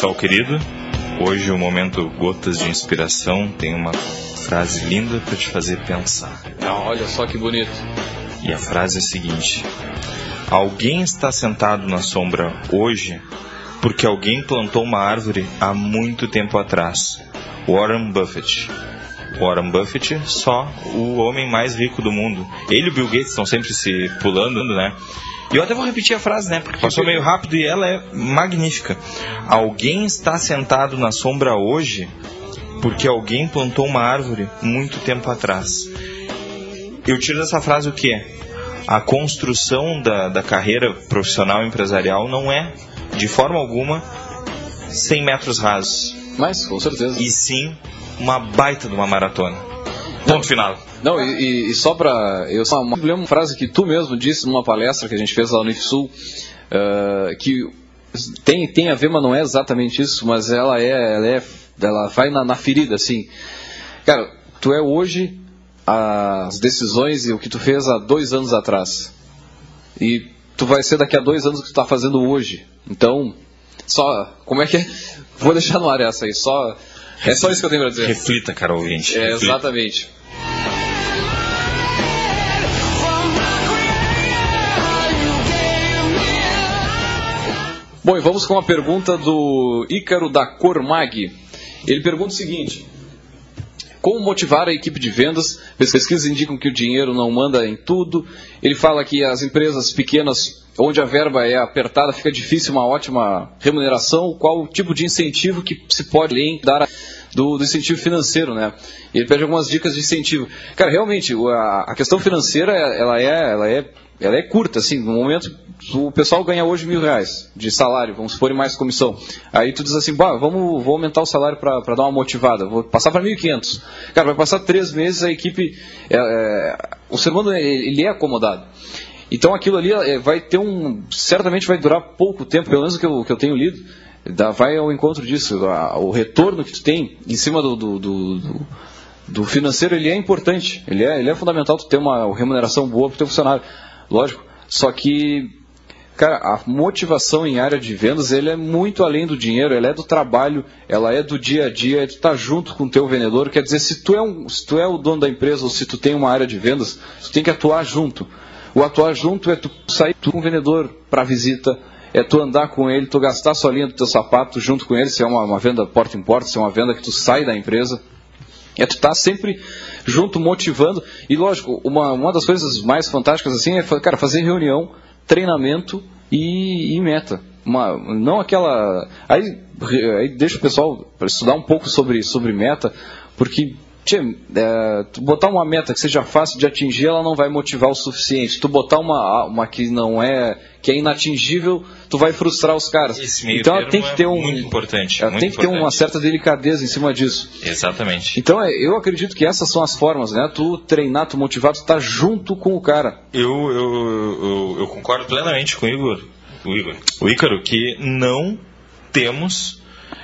Pessoal querido, Hoje o momento Gotas de Inspiração tem uma frase linda para te fazer pensar. Ah, olha só que bonito. E a frase é a seguinte: Alguém está sentado na sombra hoje porque alguém plantou uma árvore há muito tempo atrás. Warren Buffett. Warren Buffett, só o homem mais rico do mundo. Ele e o Bill Gates estão sempre se pulando, né? E eu até vou repetir a frase, né? Porque passou meio rápido e ela é magnífica. Alguém está sentado na sombra hoje porque alguém plantou uma árvore muito tempo atrás. Eu tiro dessa frase o que? A construção da, da carreira profissional empresarial não é, de forma alguma, 100 metros rasos. Mas, com certeza. E sim, uma baita de uma maratona. Ponto final. Não, e, e só para eu só uma, uma frase que tu mesmo disse numa palestra que a gente fez lá no IFSUL, uh, que tem, tem a ver, mas não é exatamente isso, mas ela é, ela, é, ela vai na, na ferida, assim. Cara, tu é hoje as decisões e o que tu fez há dois anos atrás. E tu vai ser daqui a dois anos o que tu está fazendo hoje. Então, só. Como é que é? Vou deixar no ar essa aí. Só, é só isso que eu tenho para dizer. Reflita, cara ouvinte. É, reflita. exatamente. Bom, e vamos com a pergunta do Ícaro da Cormag. Ele pergunta o seguinte: Como motivar a equipe de vendas? Pesquisas indicam que o dinheiro não manda em tudo. Ele fala que as empresas pequenas, onde a verba é apertada, fica difícil uma ótima remuneração. Qual o tipo de incentivo que se pode dar do, do, incentivo financeiro, né? E ele pede algumas dicas de incentivo. Cara, realmente, a, a questão financeira, ela é, ela é, ela é curta, assim, no momento o pessoal ganha hoje mil reais de salário, vamos supor, e mais comissão. Aí tu diz assim, bah, vamos, vou aumentar o salário para dar uma motivada, vou passar para 1.500. Cara, vai passar três meses, a equipe, é, é, o ser humano, ele é acomodado. Então aquilo ali é, vai ter um, certamente vai durar pouco tempo, pelo menos o que eu, que eu tenho lido, vai ao encontro disso. O retorno que tu tem em cima do, do, do, do financeiro, ele é importante, ele é, ele é fundamental tu ter uma remuneração boa para o teu funcionário, lógico. Só que Cara, a motivação em área de vendas ele é muito além do dinheiro, ela é do trabalho, ela é do dia a dia, é de estar junto com o teu vendedor. Quer dizer, se tu, é um, se tu é o dono da empresa ou se tu tem uma área de vendas, tu tem que atuar junto. O atuar junto é tu sair com o vendedor para visita, é tu andar com ele, tu gastar a sua linha do teu sapato junto com ele, se é uma, uma venda porta em porta, se é uma venda que tu sai da empresa. É tu estar tá sempre junto, motivando. E lógico, uma, uma das coisas mais fantásticas assim é cara, fazer reunião treinamento e, e meta. Uma, não aquela. Aí, aí deixa o pessoal estudar um pouco sobre, sobre meta, porque Tchê, é, tu botar uma meta que seja fácil de atingir, ela não vai motivar o suficiente. Tu botar uma, uma que não é, que é inatingível, tu vai frustrar os caras. então ela tem que ter é um, muito importante. Ela muito tem que ter importante. uma certa delicadeza em cima disso. Exatamente. Então é, eu acredito que essas são as formas, né? Tu treinar, tu motivar, tu estar junto com o cara. Eu, eu, eu, eu concordo plenamente com o Igor, o Igor, o Ícaro, que não temos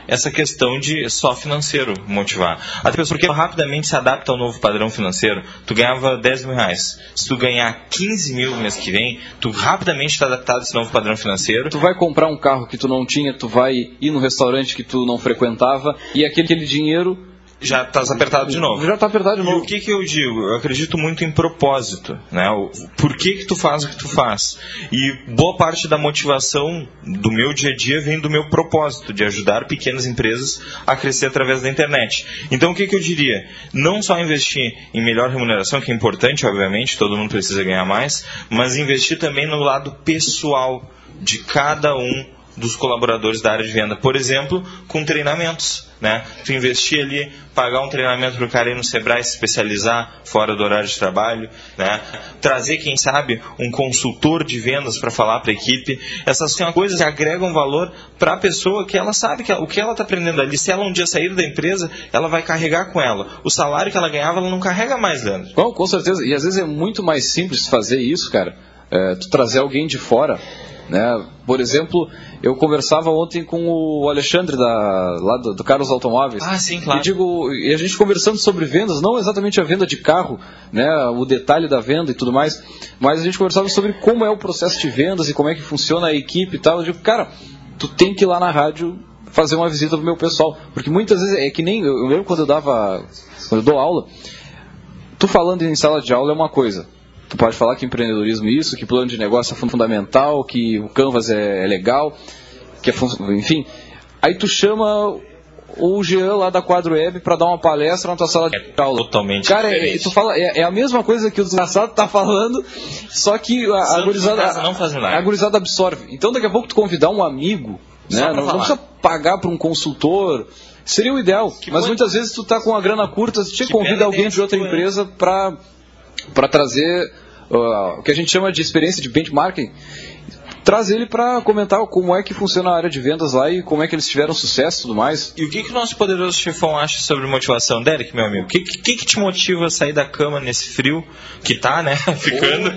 essa questão de só financeiro motivar. Até porque rapidamente se adapta ao novo padrão financeiro. Tu ganhava 10 mil reais. Se tu ganhar 15 mil no mês que vem, tu rapidamente está adaptado a esse novo padrão financeiro. Tu vai comprar um carro que tu não tinha, tu vai ir no restaurante que tu não frequentava, e aquele, dinheiro já estás apertado de novo. Já está apertado de novo. E o que, que eu digo? Eu acredito muito em propósito, né? O, por que que tu faz o que tu faz? E boa parte da motivação do meu dia a dia vem do meu propósito, de ajudar pequenas empresas a crescer através da internet. Então o que, que eu diria? Não só investir em melhor remuneração, que é importante, obviamente, todo mundo precisa ganhar mais, mas investir também no lado pessoal de cada um dos colaboradores da área de venda. Por exemplo, com treinamentos. Né? Tu investir ali, pagar um treinamento para o cara ir no Sebrae se especializar fora do horário de trabalho, né? trazer, quem sabe, um consultor de vendas para falar para a equipe. Essas são coisas que agregam valor para a pessoa que ela sabe que o que ela está aprendendo ali. Se ela um dia sair da empresa, ela vai carregar com ela. O salário que ela ganhava, ela não carrega mais, Leandro. Bom, com certeza. E às vezes é muito mais simples fazer isso, cara. É, tu trazer alguém de fora né? Por exemplo, eu conversava ontem com o Alexandre da, lá do, do Carlos Automóveis. Ah, sim, claro. E, digo, e a gente conversando sobre vendas, não exatamente a venda de carro, né, o detalhe da venda e tudo mais, mas a gente conversava sobre como é o processo de vendas e como é que funciona a equipe e tal. Eu digo, cara, tu tem que ir lá na rádio fazer uma visita pro meu pessoal. Porque muitas vezes é que nem. Eu lembro quando eu dava. Quando eu dou aula, tu falando em sala de aula é uma coisa. Tu pode falar que empreendedorismo é isso, que plano de negócio é fundamental, que o Canvas é, é legal, que é enfim. Aí tu chama o Jean lá da Quadro Web para dar uma palestra na tua sala de aula. Totalmente Cara, é, diferente. tu fala, é, é a mesma coisa que o desgraçado tá falando, só que a, a gurizada, a gurizada absorve. Então daqui a pouco tu convidar um amigo, né? Não, não precisa pagar para um consultor. Seria o ideal. Mas põe- muitas vezes tu tá com a grana curta, tu te Que convida alguém de outra né? empresa para para trazer uh, o que a gente chama de experiência de benchmarking. Traz ele para comentar como é que funciona a área de vendas lá e como é que eles tiveram sucesso e tudo mais. E o que, que o nosso poderoso chefão acha sobre motivação? Derek, meu amigo, o que, que, que te motiva a sair da cama nesse frio que tá, né? Ficando,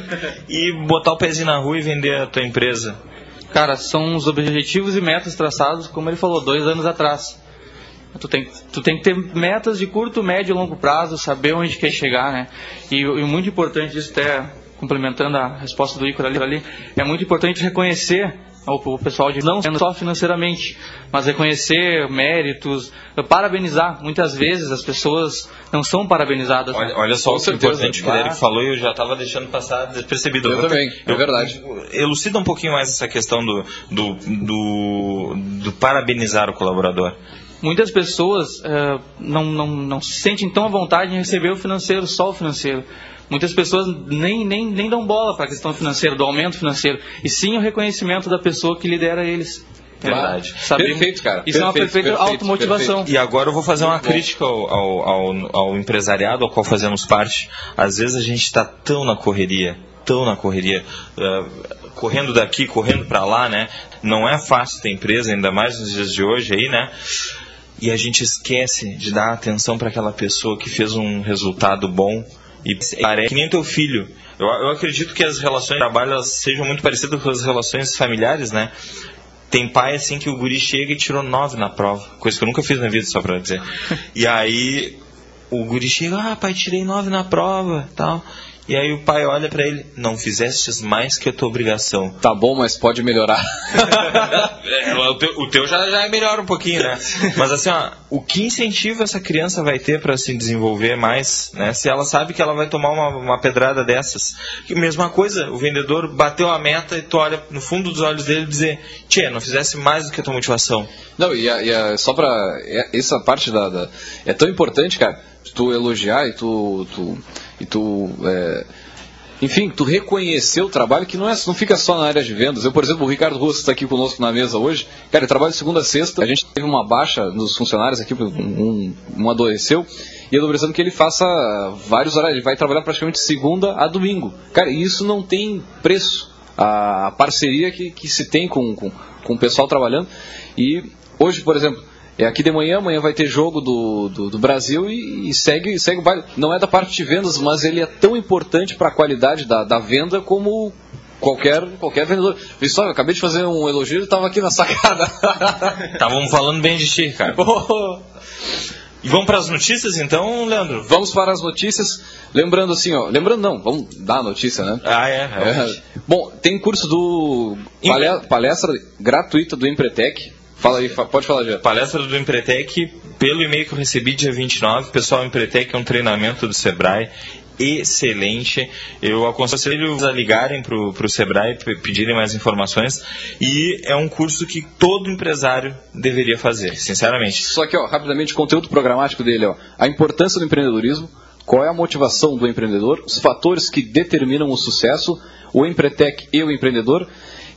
e botar o pezinho na rua e vender a tua empresa? Cara, são os objetivos e metas traçados, como ele falou, dois anos atrás. Tu tem, tu tem que ter metas de curto, médio e longo prazo, saber onde quer chegar, né? E, e muito importante isso até complementando a resposta do Ícaro ali, ali, é muito importante reconhecer o, o pessoal de não só financeiramente, mas reconhecer méritos, parabenizar. Muitas vezes as pessoas não são parabenizadas. né? Olha, olha só o que importante que o Derek falou e eu já estava deixando passar despercebido. Eu também, é verdade. Elucida um pouquinho mais essa questão do, do, do, do parabenizar o colaborador. Muitas pessoas eh, não, não, não se sentem tão à vontade em receber o financeiro, só o financeiro. Muitas pessoas nem, nem, nem dão bola para a questão financeira, do aumento financeiro, e sim o reconhecimento da pessoa que lidera eles. Verdade. Saber- Perfeito, cara. Isso é uma Perfeito, perfeita perfeito, automotivação. E agora eu vou fazer uma crítica ao, ao, ao, empresariado ao qual fazemos parte. Às vezes a gente está tão na correria, tão na correria, eh, correndo daqui, correndo para lá, né? Não é fácil ter empresa, ainda mais nos dias de hoje aí, né? E a gente esquece de dar atenção para aquela pessoa que fez um resultado bom e parece que nem teu filho. Eu, eu acredito que as relações de trabalho sejam muito parecidas com as relações familiares, né? Tem pai assim que o guri chega e tirou nove na prova, coisa que eu nunca fiz na vida, só pra dizer. E aí o guri chega, ah, pai, tirei nove na prova, tal. E aí o pai olha pra ele, não fizestes mais que a tua obrigação. Tá bom, mas pode melhorar. É, o teu, o teu já, já melhora um pouquinho, né? Mas assim, ó, o que incentivo essa criança vai ter para se desenvolver mais, né? Se ela sabe que ela vai tomar uma, uma pedrada dessas. E mesma coisa, o vendedor bateu a meta e tu olha no fundo dos olhos dele e dizer, tchê, não fizesse mais do que a tua motivação. Não, e, a- e a- só pra. é- Essa parte da, da- É tão importante, cara, tu elogiar e tu. tu e tu. é, enfim, tu reconhecer o trabalho que não, é, não fica só na área de vendas. Eu, por exemplo, o Ricardo Russo está aqui conosco na mesa hoje. Cara, eu trabalho de segunda a sexta. A gente teve uma baixa nos funcionários aqui, um, um, adoeceu. E eu tô precisando que ele faça vários horários. Ele vai trabalhar praticamente segunda a domingo. Cara, isso não tem preço. A, a parceria que, que se tem com, com, com o pessoal trabalhando. E hoje, por exemplo, é aqui de manhã, amanhã vai ter jogo do, do, do Brasil e, e segue, segue o baile. Não é da parte de vendas, mas ele é tão importante para a qualidade da, da venda como qualquer, qualquer vendedor. Pessoal, eu acabei de fazer um elogio e estava aqui na sacada. Estavam falando bem de ti, cara. E vamos para as notícias então, Leandro? Vamos para as notícias. Lembrando assim, ó. Lembrando não, vamos dar a notícia, né? Ah, é, realmente. É. Bom, tem curso do palestra, palestra gratuita do Empretec. Fala aí, pode falar já. Palestra do Empretec, pelo e-mail que eu recebi dia 29. Pessoal, o Empretec é um treinamento do Sebrae excelente. Eu aconselho a ligarem para o Sebrae, pe- pedirem mais informações. E é um curso que todo empresário deveria fazer, sinceramente. Só que, ó, rapidamente, conteúdo programático dele, ó. A importância do empreendedorismo, qual é a motivação do empreendedor, os fatores que determinam o sucesso, o Empretec e o empreendedor,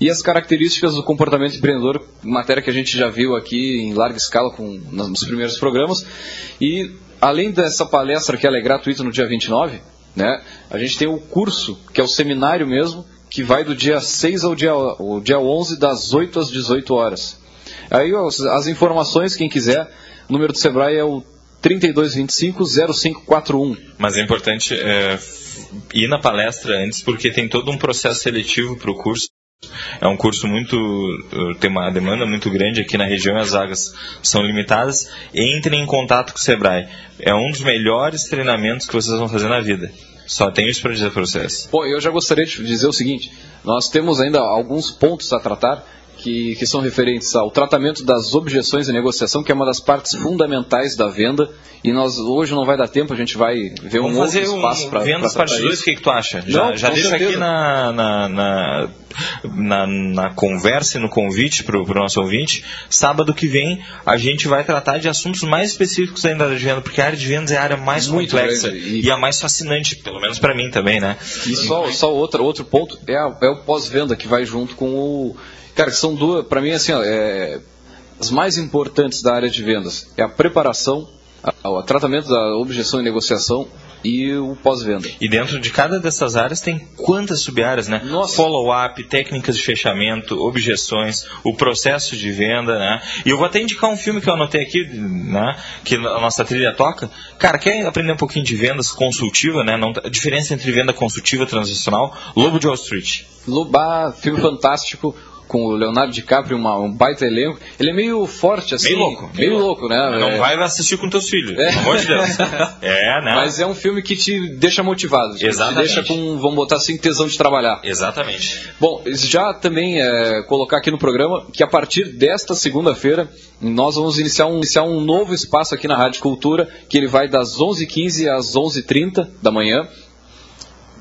e as características do comportamento empreendedor, matéria que a gente já viu aqui em larga escala com, nos primeiros programas. E além dessa palestra que ela é gratuita no dia 29, né, a gente tem o curso, que é o seminário mesmo, que vai do dia 6 ao dia, ao dia 11, das 8 às 18 horas. Aí as informações, quem quiser, o número do Sebrae é o 3225-0541. Mas é importante é, ir na palestra antes, porque tem todo um processo seletivo para o curso. É um curso muito. eh, tem uma demanda muito grande aqui na região, as vagas são limitadas. Entre em contato com o Sebrae. É um dos melhores treinamentos que vocês vão fazer na vida. Só tenho isso para dizer para vocês. Bom, eu já gostaria de dizer o seguinte: nós temos ainda alguns pontos a tratar que, que são referentes ao tratamento das objeções e negociação, que é uma das partes fundamentais da venda. E nós hoje não vai dar tempo, a gente vai ver Vamos um outro espaço um para vendas parte 2, o que, que tu acha? Já, Não, já deixa certeza. aqui na, na, na, na, na conversa e no convite para o nosso ouvinte. Sábado que vem a gente vai tratar de assuntos mais específicos ainda da área de venda, porque a área de vendas é a área mais Muito complexa grande. e... a mais fascinante, pelo menos para mim também, né? E só, só outro, outro ponto é, a- é o pós-venda que vai junto com o. Cara, são duas, para mim, assim, ó, é, as mais importantes da área de vendas é a preparação, a- o tratamento da objeção e negociação e o pós-venda. E dentro de cada dessas áreas tem quantas sub-áreas, né? Follow-up, técnicas de fechamento, objeções, o processo de venda, né? E eu vou até indicar um filme que eu anotei aqui, né? Que a nossa trilha toca. Cara, quer aprender um pouquinho de vendas consultiva, né? Não, a diferença entre venda consultiva e transacional? Lobo de Wall Street. Loba, filme fantástico, com o Leonardo DiCaprio, uma, um baita elenco. Ele é meio forte, assim. Meio louco. Meio louco, né? Não É. vai assistir com teus filhos, pelo amor de Deus. É, né? Mas é um filme que te deixa motivado. Te Exatamente. deixa com, vamos botar assim, tesão de trabalhar. Exatamente. Bom, já também é, colocar aqui no programa que a partir desta segunda-feira nós vamos iniciar um, iniciar um novo espaço aqui na Rádio Cultura, que ele vai das 11h15 às 11h30 da manhã.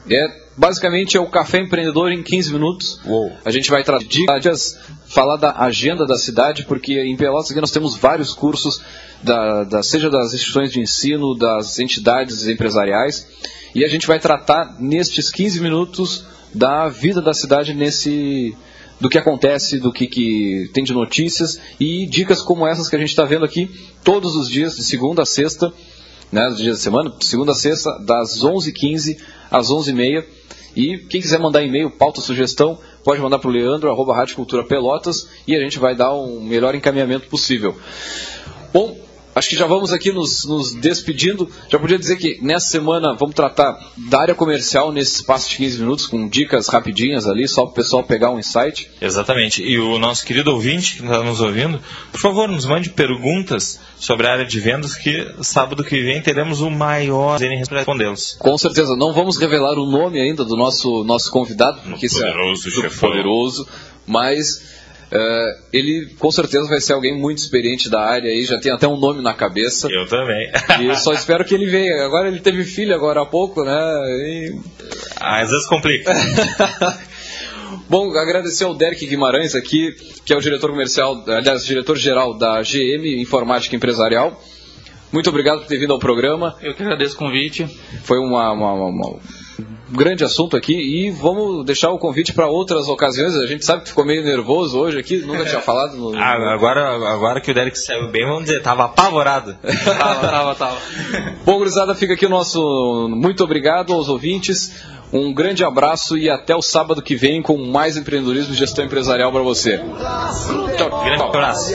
É, basicamente é o Café Empreendedor em 15 minutos. A gente vai trazer dicas, falar da agenda da cidade, porque em Pelotas nós temos vários cursos, da, da- seja das instituições de ensino, das entidades empresariais, e a gente vai tratar nestes 15 minutos da vida da cidade nesse do que acontece, do que, que tem de notícias e dicas como essas que a gente está vendo aqui todos os dias, de segunda a sexta, né, dias da semana, de segunda a sexta, das 11h15 às 11h30. E quem quiser mandar e-mail, pauta, sugestão, pode mandar para o Leandro, arroba Rádio Cultura Pelotas, e a gente vai dar um melhor encaminhamento possível. Bom, acho que já vamos aqui nos, nos despedindo. Já podia dizer que nessa semana vamos tratar da área comercial nesse espaço de 15 minutos, com dicas rapidinhas ali, só para o pessoal pegar um insight. Exatamente. E o nosso querido ouvinte que está nos ouvindo, por favor, nos mande perguntas sobre a área de vendas que sábado que vem teremos o maior em respondê-los. Com certeza, não vamos revelar o nome ainda do nosso, nosso convidado, porque isso é poderoso chefão. poderoso, mas eh, ele com certeza vai ser alguém muito experiente da área aí, já tem até um nome na cabeça. Eu também. E eu só espero que ele venha. Agora ele teve filho agora há pouco, né? E- Às vezes complica. Bom, agradecer ao Derek Guimarães aqui, que é o diretor comercial, aliás, diretor-geral da GM Informática Empresarial. Muito obrigado por ter vindo ao programa. Eu que agradeço o convite. Foi uma, uma- uma- uma- um grande assunto aqui e vamos deixar o convite para outras ocasiões. A gente sabe que ficou meio nervoso hoje aqui, nunca tinha falado no. Ah, agora, agora que o Derek saiu bem, vamos dizer, tava apavorado. Tava, tava, tava. Bom, gurizada, fica aqui o nosso muito obrigado aos ouvintes. Um grande abraço e até o sábado que vem com mais empreendedorismo e gestão empresarial para você. Tchau, grande abraço.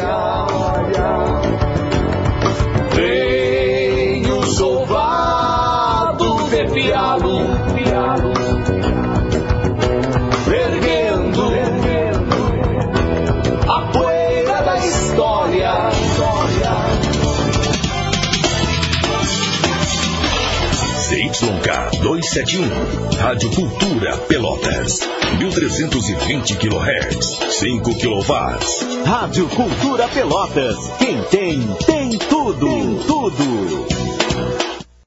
ZYK 271, Rádio Cultura Pelotas, 1320 kHz, 5 kW. Rádio Cultura Pelotas. Quem tem, tem tudo. Tem tudo.